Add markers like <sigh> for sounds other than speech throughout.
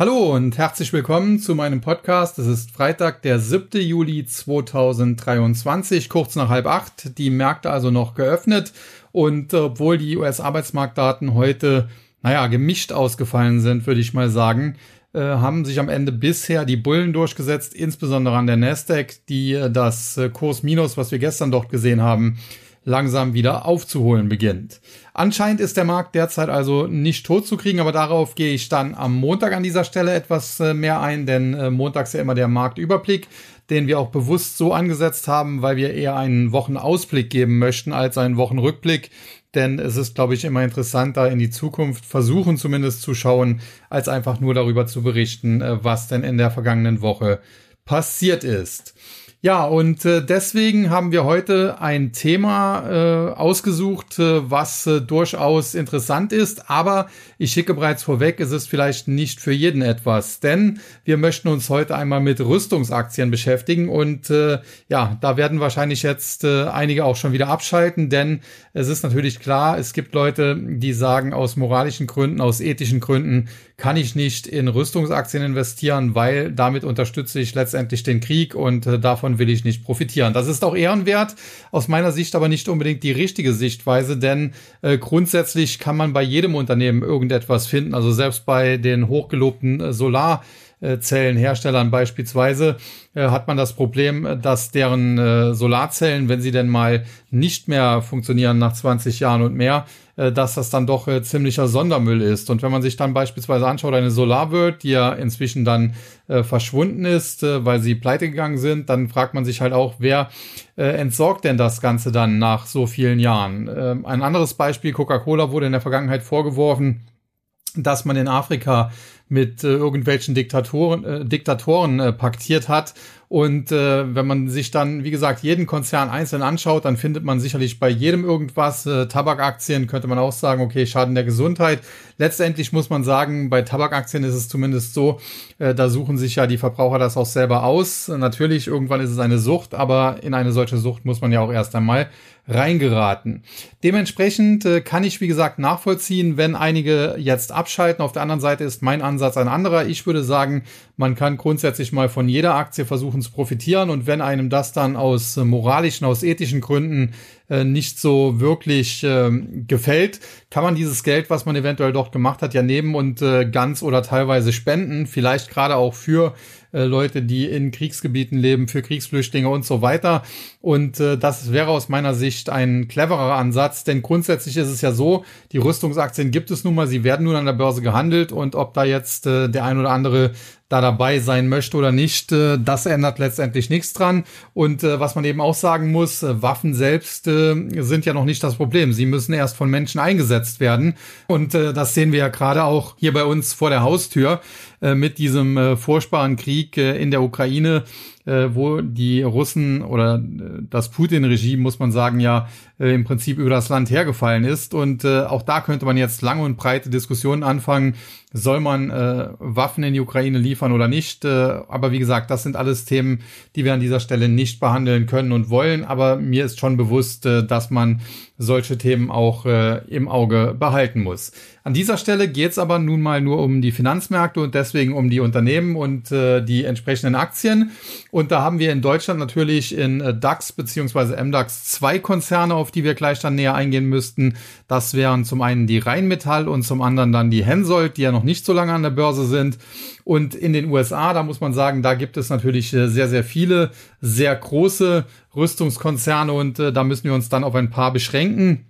Hallo und herzlich willkommen zu meinem Podcast. Es ist Freitag, der 7. Juli 2023, kurz nach halb acht. Die Märkte also noch geöffnet. Und obwohl die US-Arbeitsmarktdaten heute, naja, gemischt ausgefallen sind, würde ich mal sagen, äh, haben sich am Ende bisher die Bullen durchgesetzt, insbesondere an der Nasdaq, die äh, das äh, Kursminus, was wir gestern dort gesehen haben, langsam wieder aufzuholen beginnt. Anscheinend ist der Markt derzeit also nicht tot zu kriegen, aber darauf gehe ich dann am Montag an dieser Stelle etwas äh, mehr ein, denn äh, montags ja immer der Marktüberblick, den wir auch bewusst so angesetzt haben, weil wir eher einen Wochenausblick geben möchten als einen Wochenrückblick. Denn es ist, glaube ich, immer interessanter in die Zukunft versuchen zumindest zu schauen, als einfach nur darüber zu berichten, äh, was denn in der vergangenen Woche passiert ist. Ja, und äh, deswegen haben wir heute ein Thema äh, ausgesucht, äh, was äh, durchaus interessant ist, aber ich schicke bereits vorweg, es ist vielleicht nicht für jeden etwas, denn wir möchten uns heute einmal mit Rüstungsaktien beschäftigen. Und äh, ja, da werden wahrscheinlich jetzt äh, einige auch schon wieder abschalten, denn es ist natürlich klar, es gibt Leute, die sagen, aus moralischen Gründen, aus ethischen Gründen kann ich nicht in Rüstungsaktien investieren, weil damit unterstütze ich letztendlich den Krieg und äh, davon will ich nicht profitieren. Das ist auch ehrenwert, aus meiner Sicht aber nicht unbedingt die richtige Sichtweise, denn äh, grundsätzlich kann man bei jedem Unternehmen irgendetwas finden. Also selbst bei den hochgelobten äh, Solar Zellenherstellern beispielsweise äh, hat man das Problem, dass deren äh, Solarzellen, wenn sie denn mal nicht mehr funktionieren nach 20 Jahren und mehr, äh, dass das dann doch äh, ziemlicher Sondermüll ist. Und wenn man sich dann beispielsweise anschaut, eine SolarWorld, die ja inzwischen dann äh, verschwunden ist, äh, weil sie pleite gegangen sind, dann fragt man sich halt auch, wer entsorgt denn das Ganze dann nach so vielen Jahren? Äh, ein anderes Beispiel, Coca-Cola wurde in der Vergangenheit vorgeworfen, dass man in Afrika mit äh, irgendwelchen Diktatoren, äh, Diktatoren äh, paktiert hat. Und äh, wenn man sich dann, wie gesagt, jeden Konzern einzeln anschaut, dann findet man sicherlich bei jedem irgendwas. Äh, Tabakaktien könnte man auch sagen, okay, Schaden der Gesundheit. Letztendlich muss man sagen, bei Tabakaktien ist es zumindest so, äh, da suchen sich ja die Verbraucher das auch selber aus. Natürlich, irgendwann ist es eine Sucht, aber in eine solche Sucht muss man ja auch erst einmal reingeraten. Dementsprechend äh, kann ich, wie gesagt, nachvollziehen, wenn einige jetzt abschalten. Auf der anderen Seite ist mein Ansatz ein anderer. Ich würde sagen, man kann grundsätzlich mal von jeder Aktie versuchen zu profitieren und wenn einem das dann aus moralischen, aus ethischen Gründen äh, nicht so wirklich äh, gefällt, kann man dieses Geld, was man eventuell dort gemacht hat, ja nehmen und äh, ganz oder teilweise spenden. Vielleicht gerade auch für äh, Leute, die in Kriegsgebieten leben, für Kriegsflüchtlinge und so weiter. Und äh, das wäre aus meiner Sicht ein cleverer Ansatz, denn grundsätzlich ist es ja so, die Rüstungsaktien gibt es nun mal, sie werden nun an der Börse gehandelt und ob da jetzt äh, der ein oder andere da dabei sein möchte oder nicht, äh, das ändert letztendlich nichts dran. Und äh, was man eben auch sagen muss, äh, Waffen selbst sind ja noch nicht das Problem. Sie müssen erst von Menschen eingesetzt werden. Und das sehen wir ja gerade auch hier bei uns vor der Haustür mit diesem furchtbaren Krieg in der Ukraine äh, wo die Russen oder äh, das Putin-Regime, muss man sagen, ja äh, im Prinzip über das Land hergefallen ist. Und äh, auch da könnte man jetzt lange und breite Diskussionen anfangen, soll man äh, Waffen in die Ukraine liefern oder nicht. Äh, aber wie gesagt, das sind alles Themen, die wir an dieser Stelle nicht behandeln können und wollen. Aber mir ist schon bewusst, äh, dass man solche Themen auch äh, im Auge behalten muss. An dieser Stelle geht es aber nun mal nur um die Finanzmärkte und deswegen um die Unternehmen und äh, die entsprechenden Aktien. Und da haben wir in Deutschland natürlich in äh, DAX beziehungsweise MDAX zwei Konzerne, auf die wir gleich dann näher eingehen müssten. Das wären zum einen die Rheinmetall und zum anderen dann die Hensoldt, die ja noch nicht so lange an der Börse sind. Und in den USA, da muss man sagen, da gibt es natürlich äh, sehr, sehr viele, sehr große Rüstungskonzerne und äh, da müssen wir uns dann auf ein paar beschränken.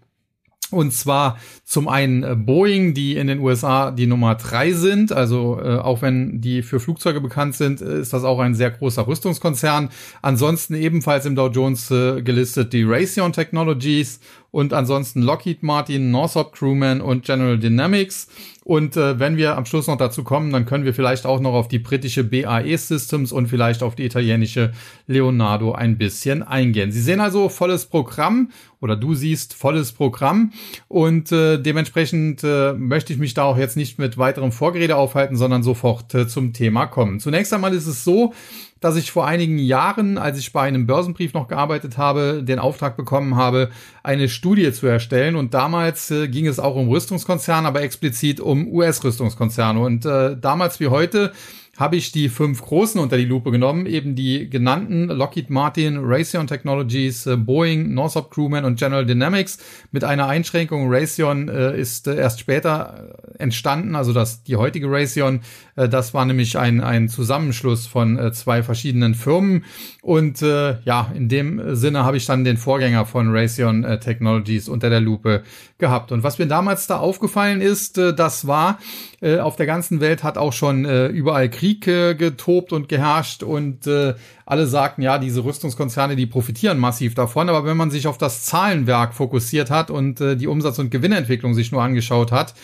Und zwar zum einen äh, Boeing, die in den USA die Nummer drei sind. Also äh, auch wenn die für Flugzeuge bekannt sind, äh, ist das auch ein sehr großer Rüstungskonzern. Ansonsten ebenfalls im Dow Jones äh, gelistet die Raytheon Technologies und ansonsten Lockheed Martin, Northrop Grumman und General Dynamics. Und äh, wenn wir am Schluss noch dazu kommen, dann können wir vielleicht auch noch auf die britische BAE Systems und vielleicht auf die italienische Leonardo ein bisschen eingehen. Sie sehen also volles Programm oder du siehst volles Programm und äh, dementsprechend äh, möchte ich mich da auch jetzt nicht mit weiterem Vorgerede aufhalten, sondern sofort äh, zum Thema kommen. Zunächst einmal ist es so, dass ich vor einigen Jahren, als ich bei einem Börsenbrief noch gearbeitet habe, den Auftrag bekommen habe, eine Studie zu erstellen. Und damals äh, ging es auch um Rüstungskonzerne, aber explizit um US-Rüstungskonzerne. Und äh, damals wie heute habe ich die fünf großen unter die Lupe genommen, eben die genannten Lockheed Martin, Raytheon Technologies, äh, Boeing, Northrop Grumman und General Dynamics mit einer Einschränkung. Raytheon äh, ist äh, erst später äh, entstanden, also das die heutige Raytheon, äh, das war nämlich ein ein Zusammenschluss von äh, zwei verschiedenen Firmen und ja, in dem Sinne habe ich dann den Vorgänger von Raytheon Technologies unter der Lupe gehabt. Und was mir damals da aufgefallen ist, das war auf der ganzen Welt hat auch schon überall Krieg Krieg äh, getobt und geherrscht und äh, alle sagten, ja, diese Rüstungskonzerne, die profitieren massiv davon. Aber wenn man sich auf das Zahlenwerk fokussiert hat und äh, die Umsatz- und Gewinnentwicklung sich nur angeschaut hat,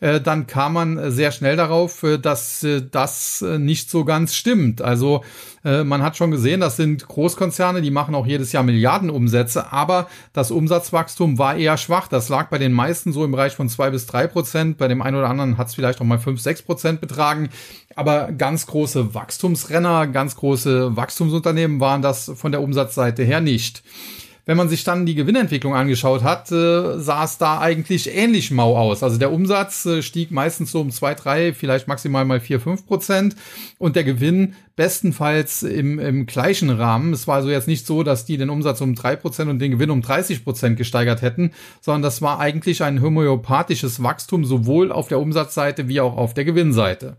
äh, dann kam man sehr schnell darauf, äh, dass äh, das nicht so ganz stimmt. Also man hat schon gesehen, das sind Großkonzerne, die machen auch jedes Jahr Milliardenumsätze, aber das Umsatzwachstum war eher schwach. Das lag bei den meisten so im Bereich von zwei bis drei Prozent. Bei dem einen oder anderen hat es vielleicht auch mal fünf, sechs Prozent betragen. Aber ganz große Wachstumsrenner, ganz große Wachstumsunternehmen waren das von der Umsatzseite her nicht. Wenn man sich dann die Gewinnentwicklung angeschaut hat, äh, sah es da eigentlich ähnlich mau aus. Also der Umsatz äh, stieg meistens so um zwei, drei, vielleicht maximal mal vier, fünf Prozent und der Gewinn bestenfalls im, im gleichen Rahmen. Es war also jetzt nicht so, dass die den Umsatz um drei Prozent und den Gewinn um 30 Prozent gesteigert hätten, sondern das war eigentlich ein homöopathisches Wachstum sowohl auf der Umsatzseite wie auch auf der Gewinnseite.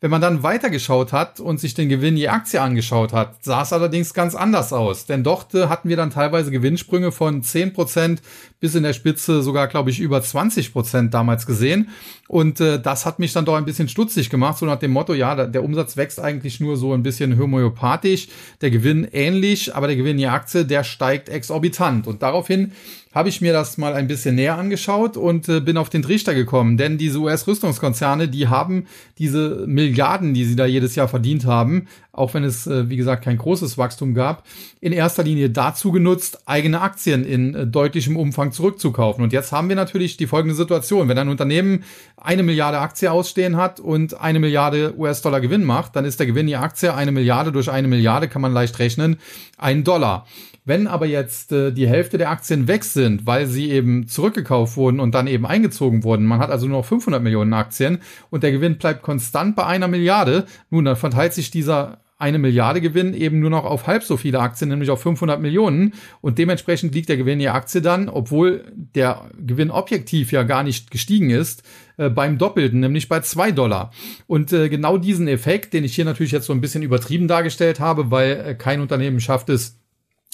Wenn man dann weitergeschaut hat und sich den Gewinn je Aktie angeschaut hat, sah es allerdings ganz anders aus. Denn dort äh, hatten wir dann teilweise Gewinnsprünge von 10% bis in der Spitze sogar, glaube ich, über 20% damals gesehen. Und äh, das hat mich dann doch ein bisschen stutzig gemacht, so nach dem Motto, ja, der Umsatz wächst eigentlich nur so ein bisschen homöopathisch, der Gewinn ähnlich, aber der Gewinn je Aktie, der steigt exorbitant. Und daraufhin habe ich mir das mal ein bisschen näher angeschaut und äh, bin auf den Trichter gekommen. Denn diese US-Rüstungskonzerne, die haben diese Milliarden, die sie da jedes Jahr verdient haben, auch wenn es, äh, wie gesagt, kein großes Wachstum gab, in erster Linie dazu genutzt, eigene Aktien in äh, deutlichem Umfang zurückzukaufen. Und jetzt haben wir natürlich die folgende Situation. Wenn ein Unternehmen eine Milliarde Aktie ausstehen hat und eine Milliarde US-Dollar Gewinn macht, dann ist der Gewinn je Aktie eine Milliarde durch eine Milliarde, kann man leicht rechnen, ein Dollar. Wenn aber jetzt äh, die Hälfte der Aktien weg sind, weil sie eben zurückgekauft wurden und dann eben eingezogen wurden, man hat also nur noch 500 Millionen Aktien und der Gewinn bleibt konstant bei einer Milliarde, nun, dann verteilt sich dieser eine Milliarde Gewinn eben nur noch auf halb so viele Aktien, nämlich auf 500 Millionen. Und dementsprechend liegt der Gewinn je Aktie dann, obwohl der Gewinn objektiv ja gar nicht gestiegen ist, äh, beim Doppelten, nämlich bei zwei Dollar. Und äh, genau diesen Effekt, den ich hier natürlich jetzt so ein bisschen übertrieben dargestellt habe, weil äh, kein Unternehmen schafft es,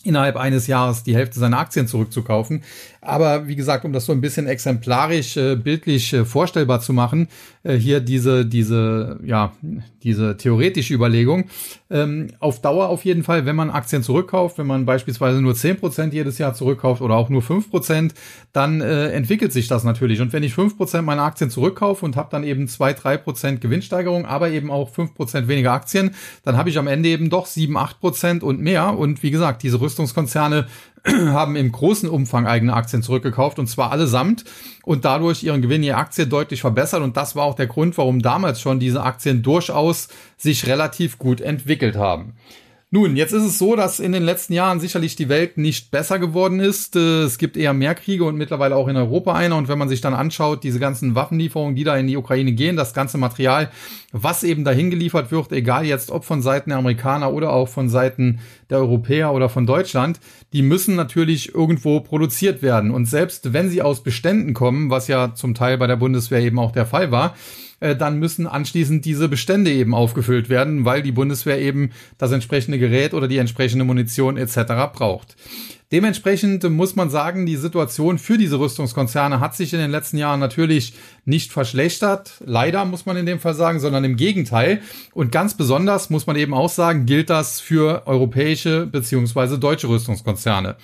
innerhalb eines Jahres die Hälfte seiner Aktien zurückzukaufen. Aber wie gesagt, um das so ein bisschen exemplarisch, äh, bildlich äh, vorstellbar zu machen, äh, hier diese, diese, ja, diese theoretische Überlegung. Ähm, auf Dauer auf jeden Fall, wenn man Aktien zurückkauft, wenn man beispielsweise nur zehn Prozent jedes Jahr zurückkauft oder auch nur fünf Prozent, dann äh, entwickelt sich das natürlich. Und wenn ich fünf Prozent meiner Aktien zurückkaufe und habe dann eben zwei, drei Prozent Gewinnsteigerung, aber eben auch fünf Prozent weniger Aktien, dann habe ich am Ende eben doch sieben, acht Prozent und mehr. Und wie gesagt, diese Rüstungskonzerne <clears throat> haben im großen Umfang eigene Aktien zurückgekauft und zwar allesamt und dadurch ihren Gewinn je Aktie deutlich verbessert und das war auch der Grund, warum damals schon diese Aktien durchaus sich relativ gut entwickelt haben. Nun, jetzt ist es so, dass in den letzten Jahren sicherlich die Welt nicht besser geworden ist. Äh, es gibt eher mehr Kriege und mittlerweile auch in Europa einer. Und wenn man sich dann anschaut, diese ganzen Waffenlieferungen, die da in die Ukraine gehen, das ganze Material, was eben dahin geliefert wird, egal jetzt ob von Seiten der Amerikaner oder auch von Seiten der Europäer oder von Deutschland, die müssen natürlich irgendwo produziert werden. Und selbst wenn sie aus Beständen kommen, was ja zum Teil bei der Bundeswehr eben auch der Fall war, äh, dann müssen anschließend diese Bestände eben aufgefüllt werden, weil die Bundeswehr eben das entsprechende Gerät oder die entsprechende Munition etc. braucht. Dementsprechend muss man sagen, die Situation für diese Rüstungskonzerne hat sich in den letzten Jahren natürlich nicht verschlechtert. Leider muss man in dem Fall sagen, sondern im Gegenteil. Und ganz besonders muss man eben auch sagen, gilt das für europäische beziehungsweise deutsche Rüstungskonzerne.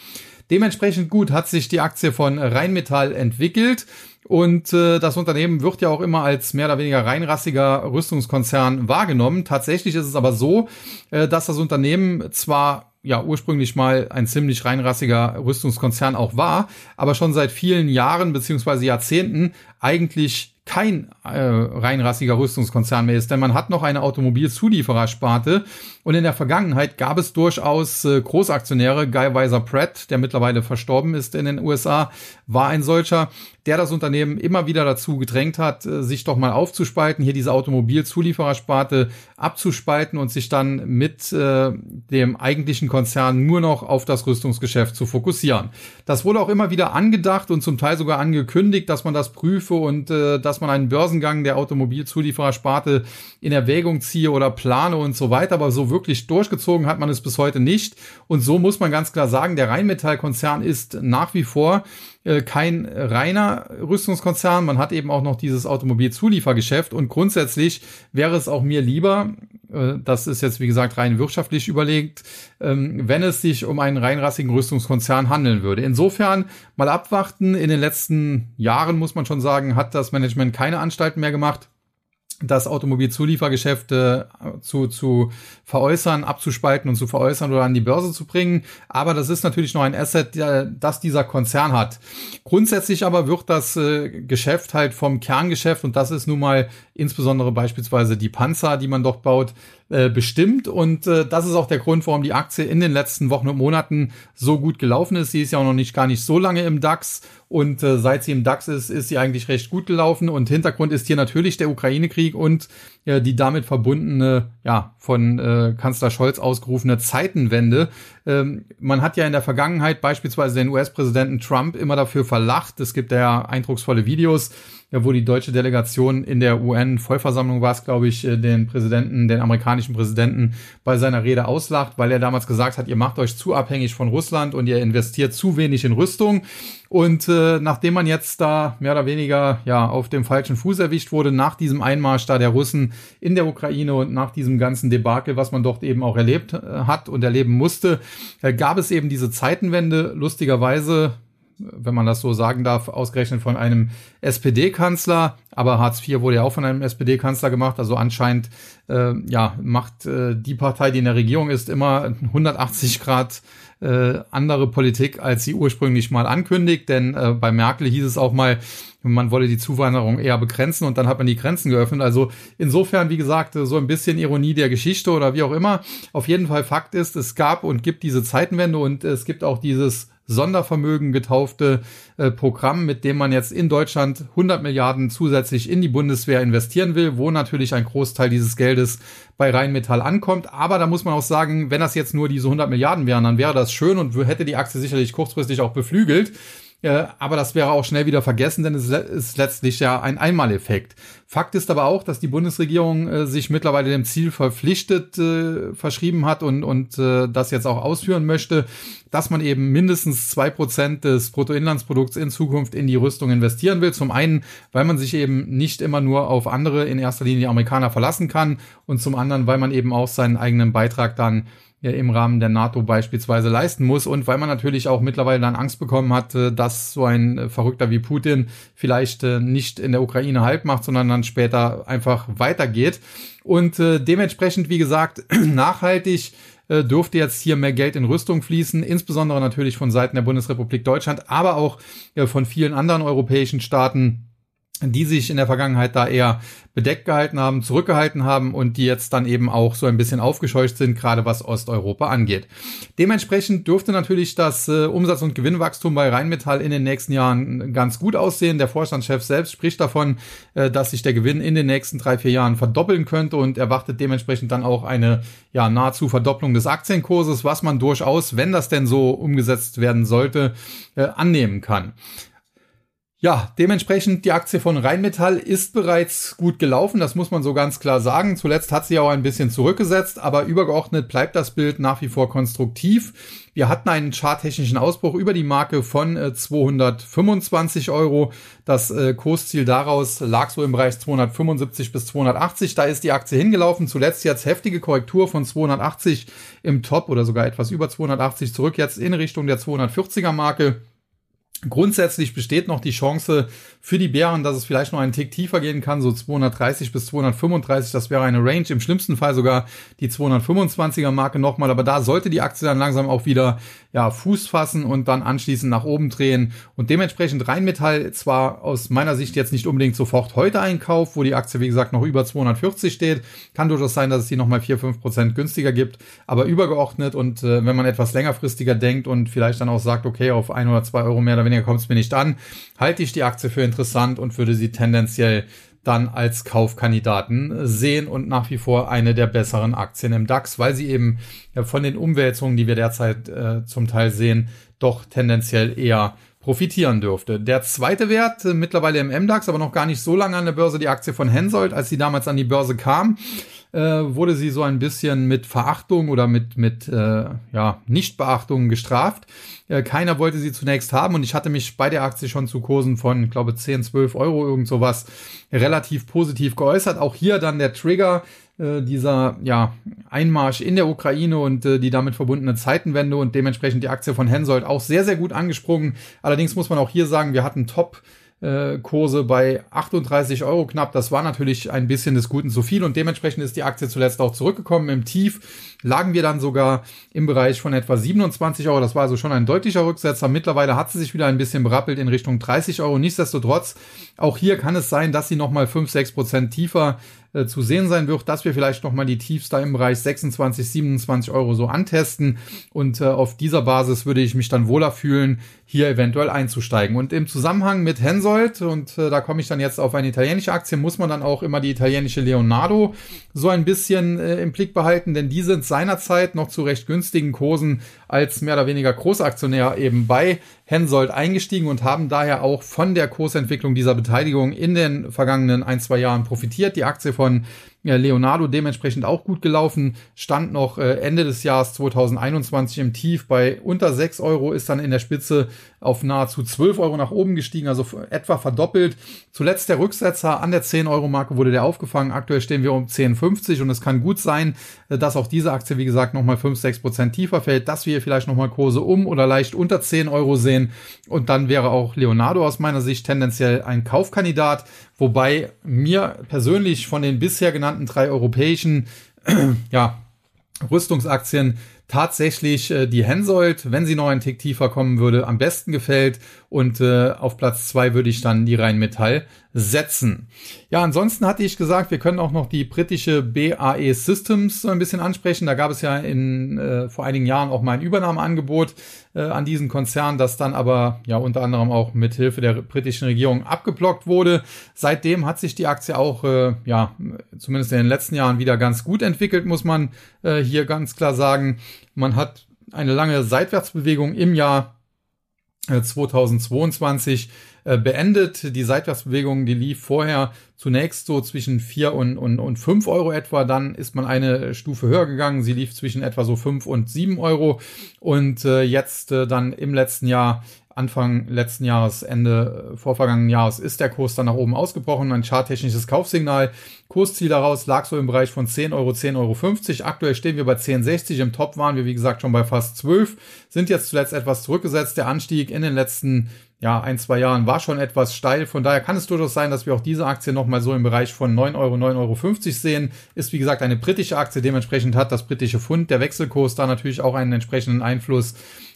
Dementsprechend gut hat sich die Aktie von Rheinmetall entwickelt. Und äh, das Unternehmen wird ja auch immer als mehr oder weniger reinrassiger Rüstungskonzern wahrgenommen. Tatsächlich ist es aber so, äh, dass das Unternehmen zwar ja ursprünglich mal ein ziemlich reinrassiger Rüstungskonzern auch war, aber schon seit vielen Jahren beziehungsweise Jahrzehnten eigentlich kein äh, reinrassiger Rüstungskonzern mehr ist, denn man hat noch eine Automobilzulieferersparte und in der Vergangenheit gab es durchaus äh, Großaktionäre, Guy Weiser Pratt, der mittlerweile verstorben ist in den USA, war ein solcher, der das Unternehmen immer wieder dazu gedrängt hat, äh, sich doch mal aufzuspalten, hier diese Automobilzulieferersparte abzuspalten und sich dann mit äh, dem eigentlichen Konzern nur noch auf das Rüstungsgeschäft zu fokussieren. Das wurde auch immer wieder angedacht und zum Teil sogar angekündigt, dass man das prüfe und äh, dass man einen Börsengang der Automobilzulieferersparte in Erwägung ziehe oder plane und so weiter. Aber so wirklich durchgezogen hat man es bis heute nicht. Und so muss man ganz klar sagen, der Rheinmetall-Konzern ist nach wie vor äh, kein reiner Rüstungskonzern. Man hat eben auch noch dieses Automobilzuliefergeschäft und grundsätzlich wäre es auch mir lieber, äh, das ist jetzt wie gesagt rein wirtschaftlich überlegt, ähm, wenn es sich um einen reinrassigen Rüstungskonzern handeln würde. Insofern mal abwarten. In den letzten Jahren muss man schon sagen, hat das Management keine Anstalten mehr gemacht das Automobilzuliefergeschäft zu, zu veräußern, abzuspalten und zu veräußern oder an die Börse zu bringen. Aber das ist natürlich noch ein Asset, das dieser Konzern hat. Grundsätzlich aber wird das äh, Geschäft halt vom Kerngeschäft, und das ist nun mal insbesondere beispielsweise die Panzer, die man dort baut, äh, bestimmt. Und äh, das ist auch der Grund, warum die Aktie in den letzten Wochen und Monaten so gut gelaufen ist. Sie ist ja auch noch nicht gar nicht so lange im DAX. Und äh, seit sie im DAX ist, ist sie eigentlich recht gut gelaufen. Und Hintergrund ist hier natürlich der Ukraine-Krieg und äh, die damit verbundene, ja, von äh, Kanzler Scholz ausgerufene Zeitenwende. Ähm, man hat ja in der Vergangenheit beispielsweise den US-Präsidenten Trump immer dafür verlacht. Es gibt ja eindrucksvolle Videos, wo die deutsche Delegation in der UN-Vollversammlung war es, glaube ich, äh, den Präsidenten, den amerikanischen Präsidenten bei seiner Rede auslacht, weil er damals gesagt hat, ihr macht euch zu abhängig von Russland und ihr investiert zu wenig in Rüstung. Und äh, nachdem man jetzt da mehr oder weniger ja auf dem falschen Fuß erwischt wurde, nach diesem Einmarsch da der Russen in der Ukraine und nach diesem ganzen Debakel, was man dort eben auch erlebt äh, hat und erleben musste, äh, gab es eben diese Zeitenwende. Lustigerweise wenn man das so sagen darf, ausgerechnet von einem SPD-Kanzler. Aber Hartz IV wurde ja auch von einem SPD-Kanzler gemacht. Also anscheinend äh, ja, macht äh, die Partei, die in der Regierung ist, immer 180 Grad äh, andere Politik, als sie ursprünglich mal ankündigt. Denn äh, bei Merkel hieß es auch mal, man wolle die Zuwanderung eher begrenzen und dann hat man die Grenzen geöffnet. Also insofern, wie gesagt, so ein bisschen Ironie der Geschichte oder wie auch immer. Auf jeden Fall Fakt ist, es gab und gibt diese Zeitenwende und es gibt auch dieses Sondervermögen getaufte äh, Programm, mit dem man jetzt in Deutschland 100 Milliarden zusätzlich in die Bundeswehr investieren will, wo natürlich ein Großteil dieses Geldes bei Rheinmetall ankommt. Aber da muss man auch sagen, wenn das jetzt nur diese 100 Milliarden wären, dann wäre das schön und hätte die Aktie sicherlich kurzfristig auch beflügelt. Äh, aber das wäre auch schnell wieder vergessen, denn es ist letztlich ja ein Einmaleffekt. Fakt ist aber auch, dass die Bundesregierung äh, sich mittlerweile dem Ziel verpflichtet äh, verschrieben hat und, und das jetzt auch ausführen möchte, dass man eben mindestens zwei Prozent des Bruttoinlandsprodukts in Zukunft in die Rüstung investieren will. Zum einen, weil man sich eben nicht immer nur auf andere, in erster Linie Amerikaner verlassen kann und zum anderen, weil man eben auch seinen eigenen Beitrag dann ja im Rahmen der NATO beispielsweise leisten muss und weil man natürlich auch mittlerweile dann Angst bekommen hat, äh, dass so ein äh, Verrückter wie Putin vielleicht äh, nicht in der Ukraine halt macht, sondern dann später einfach weitergeht. Und dementsprechend, wie gesagt, <clears throat> nachhaltig dürfte jetzt hier mehr Geld in Rüstung fließen, insbesondere natürlich von Seiten der Bundesrepublik Deutschland, aber auch von vielen anderen europäischen Staaten die sich in der Vergangenheit da eher bedeckt gehalten haben, zurückgehalten haben und die jetzt dann eben auch so ein bisschen aufgescheucht sind, gerade was Osteuropa angeht. Dementsprechend dürfte natürlich das äh, Umsatz- und Gewinnwachstum bei Rheinmetall in den nächsten Jahren ganz gut aussehen. Der Vorstandschef selbst spricht davon, äh, dass sich der Gewinn in den nächsten drei, vier Jahren verdoppeln könnte und erwartet dementsprechend dann auch eine ja nahezu Verdopplung des Aktienkurses, was man durchaus, wenn das denn so umgesetzt werden sollte, äh, annehmen kann. Ja, dementsprechend die Aktie von Rheinmetall ist bereits gut gelaufen, das muss man so ganz klar sagen. Zuletzt hat sie auch ein bisschen zurückgesetzt, aber übergeordnet bleibt das Bild nach wie vor konstruktiv. Wir hatten einen charttechnischen Ausbruch über die Marke von 225 äh, Euro. Das äh, Kursziel daraus lag so im Bereich 275 bis 280. Da ist die Aktie hingelaufen. Zuletzt jetzt heftige Korrektur von 280 im Top oder sogar etwas über 280 zurück jetzt in Richtung der 240er Marke. Grundsätzlich besteht noch die Chance für die Bären, dass es vielleicht noch einen Tick tiefer gehen kann, so 230 bis 235, das wäre eine Range, im schlimmsten Fall sogar die 225er Marke nochmal, aber da sollte die Aktie dann langsam auch wieder ja, Fuß fassen und dann anschließend nach oben drehen. Und dementsprechend Rheinmetall zwar aus meiner Sicht jetzt nicht unbedingt sofort heute ein Kauf, wo die Aktie wie gesagt noch über 240 steht, kann durchaus sein, dass es die nochmal 4-5 Prozent günstiger gibt, aber übergeordnet und äh, wenn man etwas längerfristiger denkt und vielleicht dann auch sagt, okay, auf ein oder zwei Euro mehr oder weniger kommt es mir nicht an, halte ich die Aktie für interessant und würde sie tendenziell dann als Kaufkandidaten sehen und nach wie vor eine der besseren Aktien im DAX, weil sie eben von den Umwälzungen, die wir derzeit äh, zum Teil sehen, doch tendenziell eher profitieren dürfte. Der zweite Wert, äh, mittlerweile im MDAX, aber noch gar nicht so lange an der Börse, die Aktie von Hensoldt, als sie damals an die Börse kam, äh, wurde sie so ein bisschen mit Verachtung oder mit, mit äh, ja, Nichtbeachtung gestraft. Äh, keiner wollte sie zunächst haben und ich hatte mich bei der Aktie schon zu Kursen von, ich glaube, 10, 12 Euro, irgend sowas, relativ positiv geäußert. Auch hier dann der Trigger, äh, dieser ja, Einmarsch in der Ukraine und äh, die damit verbundene Zeitenwende und dementsprechend die Aktie von Hensoldt auch sehr, sehr gut angesprungen. Allerdings muss man auch hier sagen, wir hatten Top äh, Kurse bei 38 Euro knapp. Das war natürlich ein bisschen des Guten zu viel und dementsprechend ist die Aktie zuletzt auch zurückgekommen. Im Tief lagen wir dann sogar im Bereich von etwa 27 Euro. Das war also schon ein deutlicher Rücksetzer. Mittlerweile hat sie sich wieder ein bisschen berappelt in Richtung 30 Euro. Nichtsdestotrotz, auch hier kann es sein, dass sie nochmal 5, 6 Prozent tiefer äh, zu sehen sein wird, dass wir vielleicht nochmal die Tiefs da im Bereich 26, 27 Euro so antesten. Und äh, auf dieser Basis würde ich mich dann wohler fühlen, hier eventuell einzusteigen. Und im Zusammenhang mit Hensoldt, und äh, da komme ich dann jetzt auf eine italienische Aktie, muss man dann auch immer die italienische Leonardo so ein bisschen äh, im Blick behalten, denn die sind seinerzeit noch zu recht günstigen Kursen als mehr oder weniger Großaktionär eben bei Hensoldt eingestiegen und haben daher auch von der Kursentwicklung dieser Beteiligung in den vergangenen ein, zwei Jahren profitiert. Die Aktie von Leonardo dementsprechend auch gut gelaufen, stand noch äh, Ende des Jahres 2021 im Tief bei unter 6 Euro, ist dann in der Spitze auf nahezu 12 Euro nach oben gestiegen, also etwa verdoppelt. Zuletzt der Rücksetzer an der 10 Euro Marke wurde der aufgefangen. Aktuell stehen wir um 10,50 und es kann gut sein, äh, dass auch diese Aktie, wie gesagt, nochmal 5, 6 Prozent tiefer fällt, dass wir vielleicht nochmal Kurse um oder leicht unter 10 Euro sehen und dann wäre auch Leonardo aus meiner Sicht tendenziell ein Kaufkandidat. Wobei mir persönlich von den bisher genannten drei europäischen <clears throat> ja, Rüstungsaktien tatsächlich äh, die Hensoldt, wenn sie noch einen Tick tiefer kommen würde, am besten gefällt. Und äh, auf Platz zwei würde ich dann die Rheinmetall setzen. Ja, ansonsten hatte ich gesagt, wir können auch noch die britische BAE Systems so ein bisschen ansprechen. Da gab es ja in äh, vor einigen Jahren auch mal ein Übernahmeangebot äh, an diesen Konzern, das dann aber ja unter anderem auch mit Hilfe der britischen Regierung abgeblockt wurde. Seitdem hat sich die Aktie auch äh, ja zumindest in den letzten Jahren wieder ganz gut entwickelt, muss man äh, hier ganz klar sagen. Man hat eine lange Seitwärtsbewegung im Jahr 2022 äh, beendet. Die Seitwärtsbewegung, die lief vorher zunächst so zwischen vier und, und, und fünf Euro etwa. Dann ist man eine Stufe höher gegangen. Sie lief zwischen etwa so fünf und sieben Euro. Und äh, jetzt äh, dann im letzten Jahr Anfang letzten Jahres, Ende äh, vorvergangenen Jahres ist der Kurs dann nach oben ausgebrochen. Ein charttechnisches Kaufsignal. Kursziel daraus lag so im Bereich von 10 Euro, 10,50 Euro. Aktuell stehen wir bei 10,60. Im Top waren wir, wie gesagt, schon bei fast 12. Sind jetzt zuletzt etwas zurückgesetzt. Der Anstieg in den letzten ja, ein, zwei Jahren war schon etwas steil. Von daher kann es durchaus sein, dass wir auch diese Aktie nochmal so im Bereich von 9 Euro, 9,50 Euro sehen. Ist wie gesagt eine britische Aktie. Dementsprechend hat das britische Pfund, der Wechselkurs da natürlich auch einen entsprechenden Einfluss.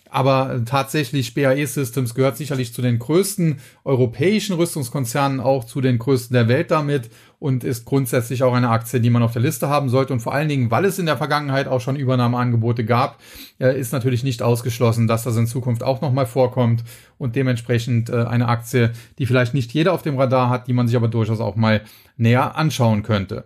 Aber tatsächlich BAE Systems gehört sicherlich zu den größten europäischen Rüstungskonzernen, auch zu den größten der Welt damit und ist grundsätzlich auch eine Aktie, die man auf der Liste haben sollte. Und vor allen Dingen, weil es in der Vergangenheit auch schon Übernahmeangebote gab, äh, ist natürlich nicht ausgeschlossen, dass das in Zukunft auch nochmal vorkommt und dementsprechend äh, eine Aktie, die vielleicht nicht jeder auf dem Radar hat, die man sich aber durchaus auch mal näher anschauen könnte.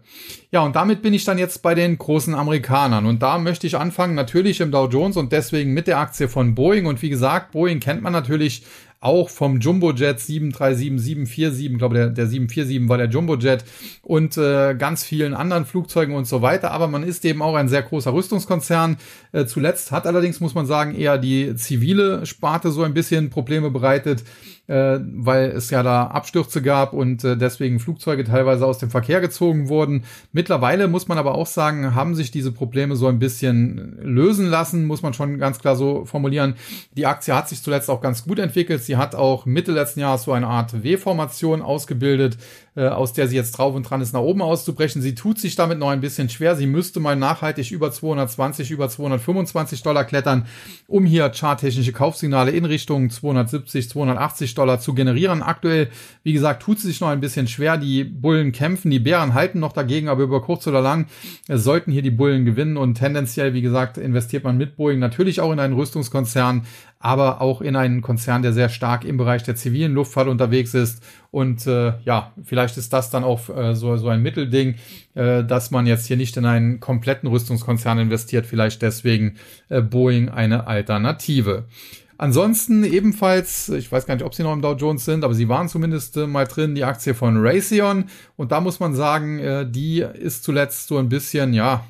Ja, und damit bin ich dann jetzt bei den großen Amerikanern. Und da möchte ich anfangen, natürlich im Dow Jones und deswegen mit der Aktie von Boeing. Und wie gesagt, Boeing kennt man natürlich auch vom Jumbojet 737, 747, glaube der, der 747 war der Jumbojet und äh, ganz vielen anderen Flugzeugen und so weiter. Aber man ist eben auch ein sehr großer Rüstungskonzern. Äh, zuletzt hat allerdings, muss man sagen, eher die zivile Sparte so ein bisschen Probleme bereitet äh, weil es ja da Abstürze gab und äh, deswegen Flugzeuge teilweise aus dem Verkehr gezogen wurden. Mittlerweile muss man aber auch sagen, haben sich diese Probleme so ein bisschen lösen lassen, muss man schon ganz klar so formulieren. Die Aktie hat sich zuletzt auch ganz gut entwickelt. Sie hat auch Mitte letzten Jahres so eine Art W-Formation ausgebildet, aus der sie jetzt drauf und dran ist, nach oben auszubrechen. Sie tut sich damit noch ein bisschen schwer. Sie müsste mal nachhaltig über 220, über 225 Dollar klettern, um hier charttechnische Kaufsignale in Richtung 270, 280 Dollar zu generieren. Aktuell, wie gesagt, tut sie sich noch ein bisschen schwer. Die Bullen kämpfen, die Bären halten noch dagegen, aber über kurz oder lang äh, sollten hier die Bullen gewinnen und tendenziell, wie gesagt, investiert man mit Boeing natürlich auch in einen Rüstungskonzern, aber auch in einen Konzern, der sehr stark im Bereich der zivilen Luftfahrt unterwegs ist. Und äh, ja, vielleicht ist das dann auch äh, so, so ein Mittelding, äh, dass man jetzt hier nicht in einen kompletten Rüstungskonzern investiert, vielleicht deswegen äh, Boeing eine Alternative. Ansonsten ebenfalls, ich weiß gar nicht, ob sie noch im Dow Jones sind, aber sie waren zumindest äh, mal drin, die Aktie von Raytheon. Und da muss man sagen, äh, die ist zuletzt so ein bisschen, ja,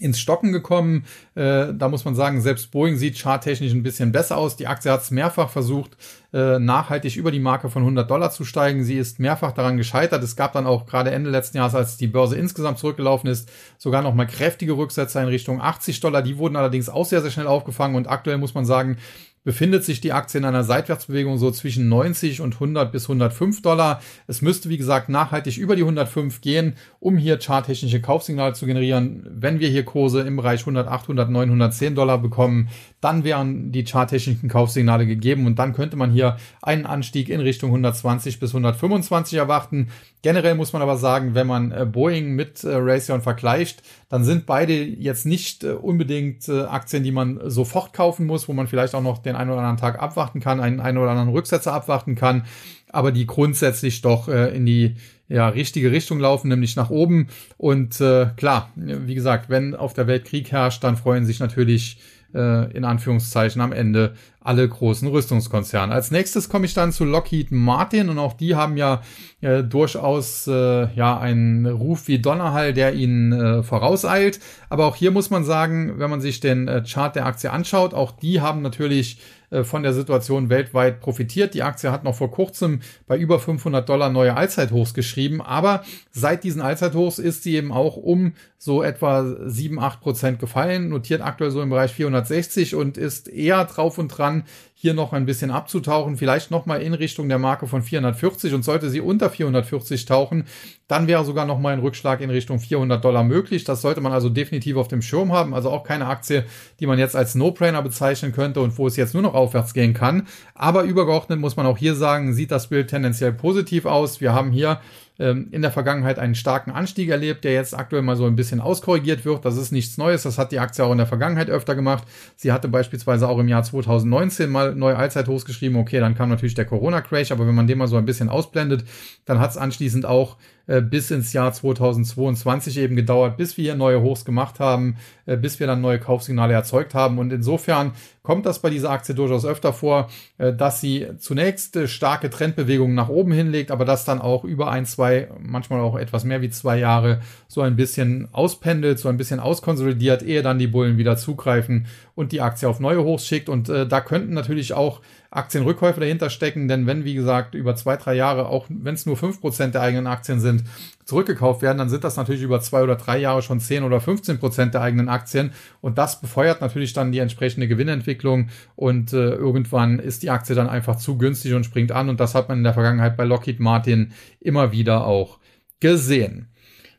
ins Stocken gekommen. Äh, da muss man sagen, selbst Boeing sieht charttechnisch ein bisschen besser aus. Die Aktie hat es mehrfach versucht, äh, nachhaltig über die Marke von 100 Dollar zu steigen. Sie ist mehrfach daran gescheitert. Es gab dann auch gerade Ende letzten Jahres, als die Börse insgesamt zurückgelaufen ist, sogar noch mal kräftige Rücksätze in Richtung 80 Dollar. Die wurden allerdings auch sehr, sehr schnell aufgefangen und aktuell muss man sagen, befindet sich die Aktie in einer Seitwärtsbewegung so zwischen 90 und 100 bis 105 Dollar. Es müsste, wie gesagt, nachhaltig über die 105 gehen, um hier charttechnische Kaufsignale zu generieren. Wenn wir hier Kurse im Bereich 108, 109, 110 Dollar bekommen, dann wären die charttechnischen Kaufsignale gegeben und dann könnte man hier einen Anstieg in Richtung 120 bis 125 erwarten. Generell muss man aber sagen, wenn man äh, Boeing mit äh, Raytheon vergleicht, dann sind beide jetzt nicht äh, unbedingt Aktien, die man sofort kaufen muss, wo man vielleicht auch noch den einen oder anderen Tag abwarten kann, einen, einen oder anderen Rücksetzer abwarten kann, aber die grundsätzlich doch in die ja, richtige Richtung laufen, nämlich nach oben. Und äh, klar, wie gesagt, wenn auf der Welt Krieg herrscht, dann freuen sich natürlich äh, in Anführungszeichen am Ende alle großen Rüstungskonzerne. Als nächstes komme ich dann zu Lockheed Martin und auch die haben ja äh, durchaus äh, ja einen Ruf wie Donnerhall, der ihnen äh, vorauseilt. Aber auch hier muss man sagen, wenn man sich den äh, Chart der Aktie anschaut, auch die haben natürlich äh, von der Situation weltweit profitiert. Die Aktie hat noch vor kurzem bei über 500 Dollar neue Allzeithochs geschrieben, aber seit diesen Allzeithochs ist sie eben auch um so etwa 7, 8 Prozent gefallen, notiert aktuell so im Bereich 460 und ist eher drauf und dran, hier noch ein bisschen abzutauchen, vielleicht nochmal in Richtung der Marke von 440 und sollte sie unter 440 tauchen, dann wäre sogar nochmal ein Rückschlag in Richtung 400 Dollar möglich. Das sollte man also definitiv auf dem Schirm haben. Also auch keine Aktie, die man jetzt als No-Brainer bezeichnen könnte und wo es jetzt nur noch aufwärts gehen kann. Aber übergeordnet muss man auch hier sagen, sieht das Bild tendenziell positiv aus. Wir haben hier ähm, in der Vergangenheit einen starken Anstieg erlebt, der jetzt aktuell mal so ein bisschen auskorrigiert wird. Das ist nichts Neues. Das hat die Aktie auch in der Vergangenheit öfter gemacht. Sie hatte beispielsweise auch im Jahr 2019 mal neue Allzeithochs geschrieben. Okay, dann kam natürlich der Corona-Crash, aber wenn man den mal so ein bisschen ausblendet, dann hat es anschließend auch äh, bis ins Jahr 2022 eben gedauert, bis wir hier neue Hochs gemacht haben, äh, bis wir dann neue Kaufsignale erzeugt haben. Und insofern kommt das bei dieser Aktie durchaus öfter vor, äh, dass sie zunächst starke Trendbewegungen nach oben hinlegt, aber das dann auch über ein, zwei, manchmal auch etwas mehr wie zwei Jahre so ein bisschen auspendelt, so ein bisschen auskonsolidiert, ehe dann die Bullen wieder zugreifen und die Aktie auf neue Hochs schickt. Und äh, da könnten natürlich auch Aktienrückkäufe dahinter stecken, denn wenn, wie gesagt, über zwei, drei Jahre, auch wenn es nur fünf Prozent der eigenen Aktien sind, zurückgekauft werden, dann sind das natürlich über zwei oder drei Jahre schon zehn oder 15 Prozent der eigenen Aktien. Und das befeuert natürlich dann die entsprechende Gewinnentwicklung. Und äh, irgendwann ist die Aktie dann einfach zu günstig und springt an. Und das hat man in der Vergangenheit bei Lockheed Martin immer wieder auch gesehen.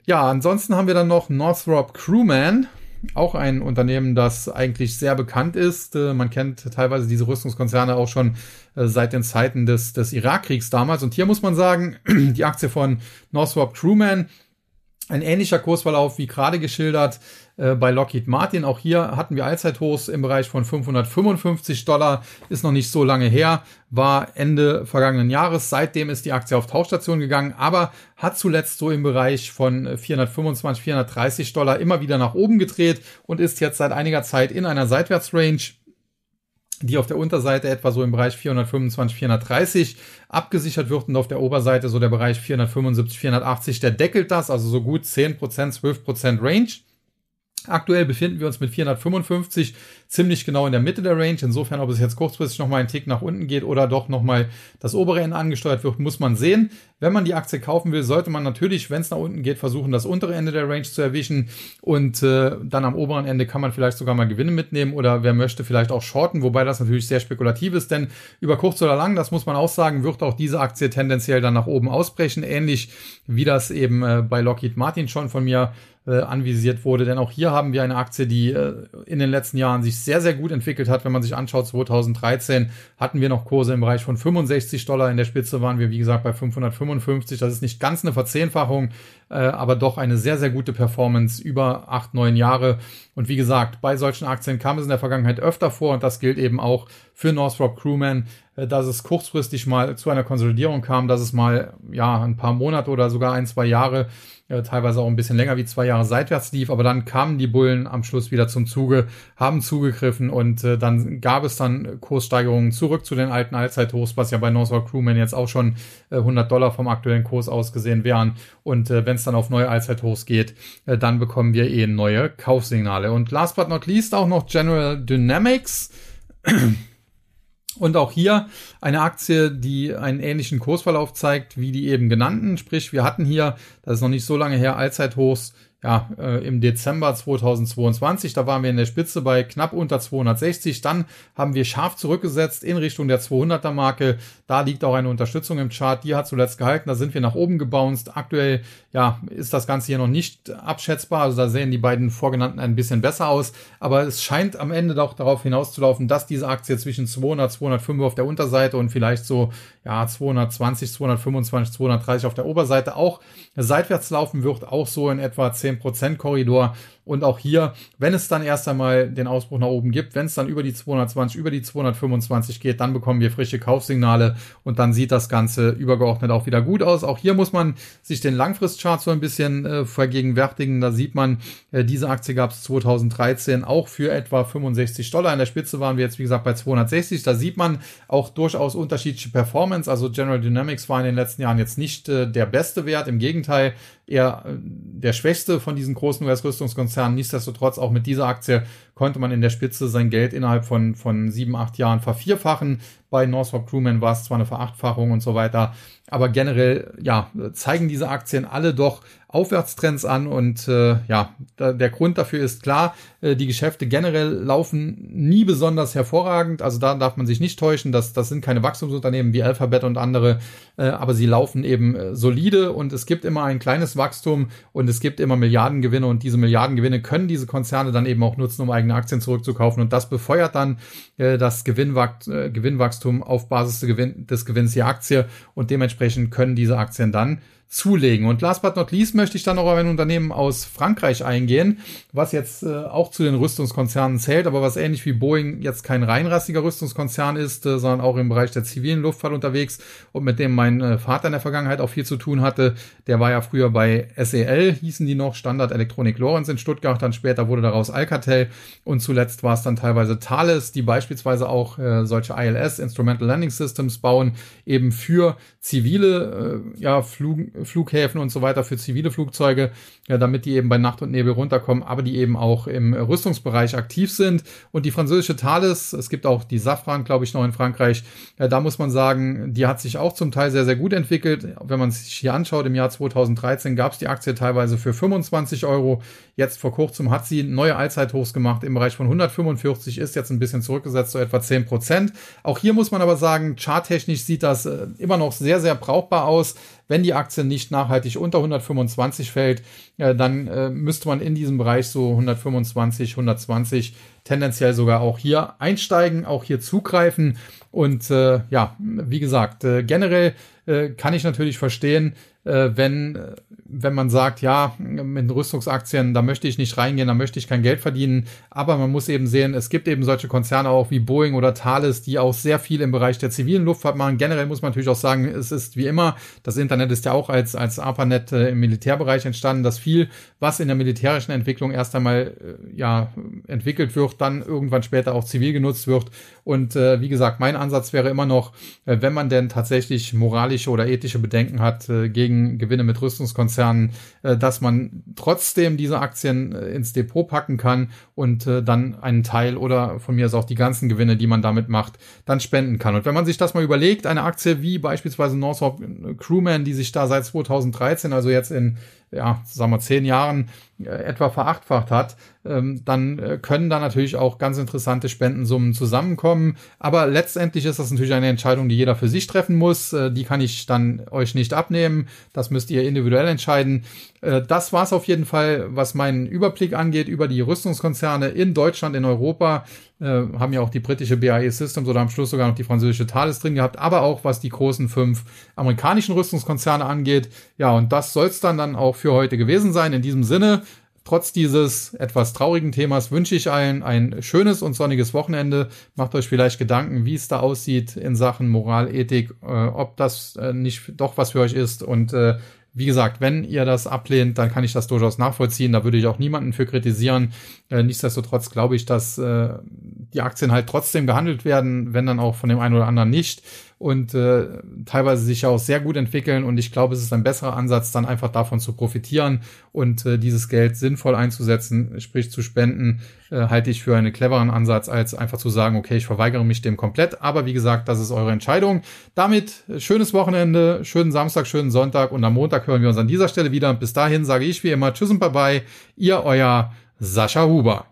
Ja, ansonsten haben wir dann noch Northrop Crewman auch ein Unternehmen, das eigentlich sehr bekannt ist. Äh, man kennt teilweise diese Rüstungskonzerne auch schon äh, seit den Zeiten des, des Irakkriegs damals. Und hier muss man sagen, <clears throat> die Aktie von Northrop Crewman ein ähnlicher Kursverlauf wie gerade geschildert äh, bei Lockheed Martin. Auch hier hatten wir Allzeithochs im Bereich von 555 Dollar. Ist noch nicht so lange her, war Ende vergangenen Jahres. Seitdem ist die Aktie auf Tauchstation gegangen, aber hat zuletzt so im Bereich von 425, 430 Dollar immer wieder nach oben gedreht und ist jetzt seit einiger Zeit in einer Seitwärtsrange die auf der Unterseite etwa so im Bereich 425, 430 abgesichert wird und auf der Oberseite so der Bereich 475, 480, der deckelt das, also so gut 10%, 12% Range. Aktuell befinden wir uns mit 455 ziemlich genau in der Mitte der Range. Insofern, ob es jetzt kurzfristig nochmal einen Tick nach unten geht oder doch nochmal das obere Ende angesteuert wird, muss man sehen. Wenn man die Aktie kaufen will, sollte man natürlich, wenn es nach unten geht, versuchen, das untere Ende der Range zu erwischen. Und äh, dann am oberen Ende kann man vielleicht sogar mal Gewinne mitnehmen oder wer möchte, vielleicht auch shorten, wobei das natürlich sehr spekulativ ist, denn über kurz oder lang, das muss man auch sagen, wird auch diese Aktie tendenziell dann nach oben ausbrechen, ähnlich wie das eben äh, bei Lockheed Martin schon von mir äh, anvisiert wurde. Denn auch hier haben wir eine Aktie, die äh, in den letzten Jahren sich sehr, sehr gut entwickelt hat. Wenn man sich anschaut, 2013 hatten wir noch Kurse im Bereich von 65 Dollar. In der Spitze waren wir, wie gesagt, bei 555. Das ist nicht ganz eine Verzehnfachung, äh, aber doch eine sehr, sehr gute Performance über acht, neun Jahre. Und wie gesagt, bei solchen Aktien kam es in der Vergangenheit öfter vor und das gilt eben auch für Northrop Crewman, äh, dass es kurzfristig mal zu einer Konsolidierung kam, dass es mal ja ein paar Monate oder sogar ein, zwei Jahre äh, teilweise auch ein bisschen länger wie zwei Jahre seitwärts lief, aber dann kamen die Bullen am Schluss wieder zum Zuge, haben zugegriffen und äh, dann gab es dann Kurssteigerungen zurück zu den alten Allzeithochs, was ja bei Northrop Crewman jetzt auch schon äh, 100 Dollar vom aktuellen Kurs ausgesehen wären. Und wenn es dann auf neue Allzeithochs geht, dann bekommen wir eh neue Kaufsignale und last but not least auch noch General Dynamics und auch hier eine Aktie, die einen ähnlichen Kursverlauf zeigt wie die eben genannten. Sprich, wir hatten hier, das ist noch nicht so lange her, Allzeithochs ja, äh, im Dezember 2022. Da waren wir in der Spitze bei knapp unter 260. Dann haben wir scharf zurückgesetzt in Richtung der 200er Marke. Da liegt auch eine Unterstützung im Chart. Die hat zuletzt gehalten. Da sind wir nach oben gebounced. Aktuell, ja, ist das Ganze hier noch nicht abschätzbar. Also da sehen die beiden vorgenannten ein bisschen besser aus. Aber es scheint am Ende doch darauf hinauszulaufen, dass diese Aktie zwischen 200, 205 auf der Unterseite und vielleicht so, ja, 220, 225, 230 auf der Oberseite auch seitwärts laufen wird. Auch so in etwa 10 10% Korridor. Und auch hier, wenn es dann erst einmal den Ausbruch nach oben gibt, wenn es dann über die 220, über die 225 geht, dann bekommen wir frische Kaufsignale und dann sieht das Ganze übergeordnet auch wieder gut aus. Auch hier muss man sich den Langfristchart so ein bisschen äh, vergegenwärtigen. Da sieht man, äh, diese Aktie gab es 2013 auch für etwa 65 Dollar. In der Spitze waren wir jetzt, wie gesagt, bei 260. Da sieht man auch durchaus unterschiedliche Performance. Also General Dynamics war in den letzten Jahren jetzt nicht äh, der beste Wert. Im Gegenteil, eher äh, der schwächste von diesen großen US-Rüstungskonzernen. Nichtsdestotrotz auch mit dieser Aktie konnte man in der Spitze sein Geld innerhalb von, von sieben, acht Jahren vervierfachen. Bei Northrop Crewman war es zwar eine Verachtfachung und so weiter, aber generell, ja, zeigen diese Aktien alle doch Aufwärtstrends an und äh, ja, da, der Grund dafür ist klar, äh, die Geschäfte generell laufen nie besonders hervorragend, also da darf man sich nicht täuschen, dass das sind keine Wachstumsunternehmen wie Alphabet und andere, äh, aber sie laufen eben äh, solide und es gibt immer ein kleines Wachstum und es gibt immer Milliardengewinne und diese Milliardengewinne können diese Konzerne dann eben auch nutzen, um eigene Aktien zurückzukaufen und das befeuert dann äh, das Gewinnwach äh, Gewinnwachstum auf Basis des Gewinns der Aktie und dementsprechend können diese Aktien dann zulegen. Und last but not least möchte ich dann noch auf ein Unternehmen aus Frankreich eingehen, was jetzt äh, auch zu den Rüstungskonzernen zählt, aber was ähnlich wie Boeing jetzt kein reinrassiger Rüstungskonzern ist, äh, sondern auch im Bereich der zivilen Luftfahrt unterwegs und mit dem mein äh, Vater in der Vergangenheit auch viel zu tun hatte. Der war ja früher bei SEL, hießen die noch, Standard Electronic Lorenz in Stuttgart, dann später wurde daraus Alcatel und zuletzt war es dann teilweise Thales, die beispielsweise auch äh, solche ILS, Instrumental Landing Systems bauen, eben für zivile äh, ja, Flug Flughäfen und so weiter für zivile Flugzeuge, ja, damit die eben bei Nacht und Nebel runterkommen, aber die eben auch im Rüstungsbereich aktiv sind. Und die französische Thales, es gibt auch die Safran, glaube ich, noch in Frankreich, ja, da muss man sagen, die hat sich auch zum Teil sehr, sehr gut entwickelt. Wenn man sich hier anschaut, im Jahr 2013 gab es die Aktie teilweise für 25 Euro. Jetzt vor kurzem hat sie neue Allzeithochs gemacht im Bereich von 145, ist jetzt ein bisschen zurückgesetzt, so etwa 10 Prozent. Auch hier muss man aber sagen, charttechnisch sieht das äh, immer noch sehr, sehr brauchbar aus. Wenn die Aktie nicht nachhaltig unter 125 fällt, äh, dann äh, müsste man in diesem Bereich so 125, 120 tendenziell sogar auch hier einsteigen, auch hier zugreifen. Und äh, ja, wie gesagt, generell kann ich natürlich verstehen, wenn, wenn man sagt, ja, mit Rüstungsaktien, da möchte ich nicht reingehen, da möchte ich kein Geld verdienen. Aber man muss eben sehen, es gibt eben solche Konzerne auch wie Boeing oder Thales, die auch sehr viel im Bereich der zivilen Luftfahrt machen. Generell muss man natürlich auch sagen, es ist wie immer, das Internet ist ja auch als, als ARPANET äh, im Militärbereich entstanden, dass viel, was in der militärischen Entwicklung erst einmal äh, ja, entwickelt wird, dann irgendwann später auch zivil genutzt wird. Und äh, wie gesagt, mein Ansatz wäre immer noch, äh, wenn man denn tatsächlich moralische oder ethische Bedenken hat äh, gegen Gewinne mit Rüstungskonzernen, Rüstungskonzernen, äh, dass man trotzdem diese Aktien äh, ins Depot packen kann und äh, dann einen Teil oder von mir aus auch die ganzen Gewinne, die man damit macht, dann spenden kann. Und wenn man sich das mal überlegt, eine Aktie wie beispielsweise Northrop Crewman, die sich da seit 2013, also jetzt in ja, sagen wir, zehn Jahren etwa verachtfacht hat, ähm, dann äh, können da natürlich auch ganz interessante Spendensummen zusammenkommen. Aber letztendlich ist das natürlich eine Entscheidung, die jeder für sich treffen muss. Äh, die kann ich dann euch nicht abnehmen. Das müsst ihr individuell entscheiden. Äh, das war's auf jeden Fall, was meinen Überblick angeht über die Rüstungskonzerne in Deutschland, in Europa. Äh, haben ja auch die britische BAE Systems oder am Schluss sogar noch die französische Thales drin gehabt, aber auch was die großen fünf amerikanischen Rüstungskonzerne angeht. Ja, und das soll's dann dann auch für heute gewesen sein. In diesem Sinne, Trotz dieses etwas traurigen Themas wünsche ich allen ein schönes und sonniges Wochenende. Macht euch vielleicht Gedanken, wie es da aussieht in Sachen Moral, Ethik, äh, ob das äh, nicht doch was für euch ist und äh, wie gesagt, wenn ihr das ablehnt, dann kann ich das durchaus nachvollziehen. Da würde ich auch niemanden für kritisieren. Äh, nichtsdestotrotz glaube ich, dass äh, die Aktien halt trotzdem gehandelt werden, wenn dann auch von dem einen oder anderen nicht und äh, teilweise sich auch sehr gut entwickeln. Und ich glaube, es ist ein besserer Ansatz, dann einfach davon zu profitieren und äh, dieses Geld sinnvoll einzusetzen, sprich zu spenden, äh, halte ich für einen cleveren Ansatz, als einfach zu sagen, okay, ich verweigere mich dem komplett. Aber wie gesagt, das ist eure Entscheidung. Damit äh, schönes Wochenende, schönen Samstag, schönen Sonntag und am Montag hören wir uns an dieser Stelle wieder. Bis dahin sage ich wie immer Tschüss und Bye-bye, ihr euer Sascha Huber.